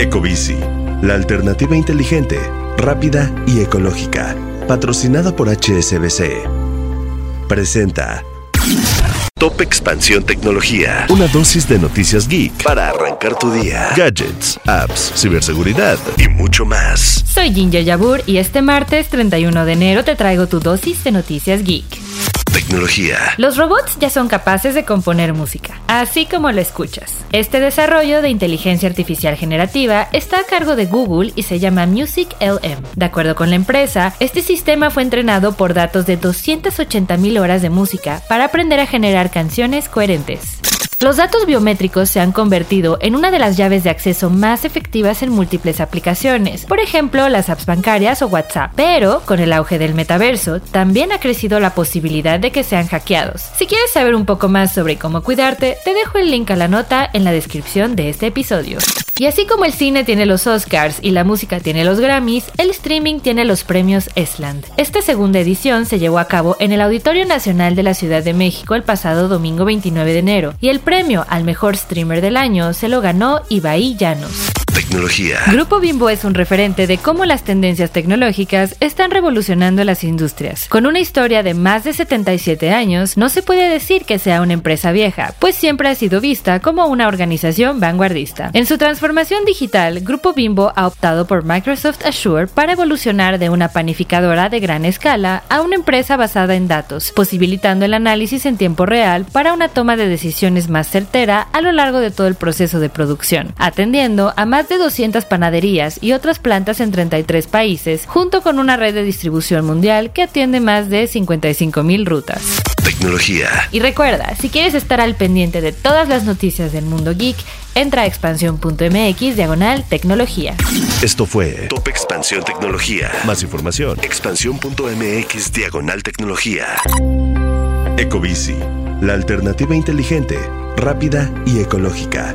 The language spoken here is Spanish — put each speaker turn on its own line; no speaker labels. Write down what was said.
Ecobici, la alternativa inteligente, rápida y ecológica. Patrocinada por HSBC. Presenta Top Expansión Tecnología. Una dosis de noticias geek para arrancar tu día. Gadgets, apps, ciberseguridad y mucho más.
Soy Ginger Yabur y este martes 31 de enero te traigo tu dosis de noticias geek. Los robots ya son capaces de componer música, así como lo escuchas. Este desarrollo de inteligencia artificial generativa está a cargo de Google y se llama Music LM. De acuerdo con la empresa, este sistema fue entrenado por datos de 280.000 horas de música para aprender a generar canciones coherentes. Los datos biométricos se han convertido en una de las llaves de acceso más efectivas en múltiples aplicaciones, por ejemplo las apps bancarias o WhatsApp. Pero con el auge del metaverso, también ha crecido la posibilidad de que sean hackeados. Si quieres saber un poco más sobre cómo cuidarte, te dejo el link a la nota en la descripción de este episodio. Y así como el cine tiene los Oscars y la música tiene los Grammys, el streaming tiene los premios Esland. Esta segunda edición se llevó a cabo en el Auditorio Nacional de la Ciudad de México el pasado domingo 29 de enero, y el premio al mejor streamer del año se lo ganó Ibai Llanos.
Tecnología.
Grupo Bimbo es un referente de cómo las tendencias tecnológicas están revolucionando las industrias. Con una historia de más de 77 años, no se puede decir que sea una empresa vieja, pues siempre ha sido vista como una organización vanguardista. En su transformación digital, Grupo Bimbo ha optado por Microsoft Azure para evolucionar de una panificadora de gran escala a una empresa basada en datos, posibilitando el análisis en tiempo real para una toma de decisiones más certera a lo largo de todo el proceso de producción, atendiendo a más de 200 panaderías y otras plantas en 33 países, junto con una red de distribución mundial que atiende más de 55.000 rutas.
Tecnología.
Y recuerda, si quieres estar al pendiente de todas las noticias del mundo geek, entra a expansión.mx diagonal tecnología.
Esto fue Top Expansión Tecnología. Más información. Expansión.mx diagonal tecnología. Ecobici, la alternativa inteligente, rápida y ecológica.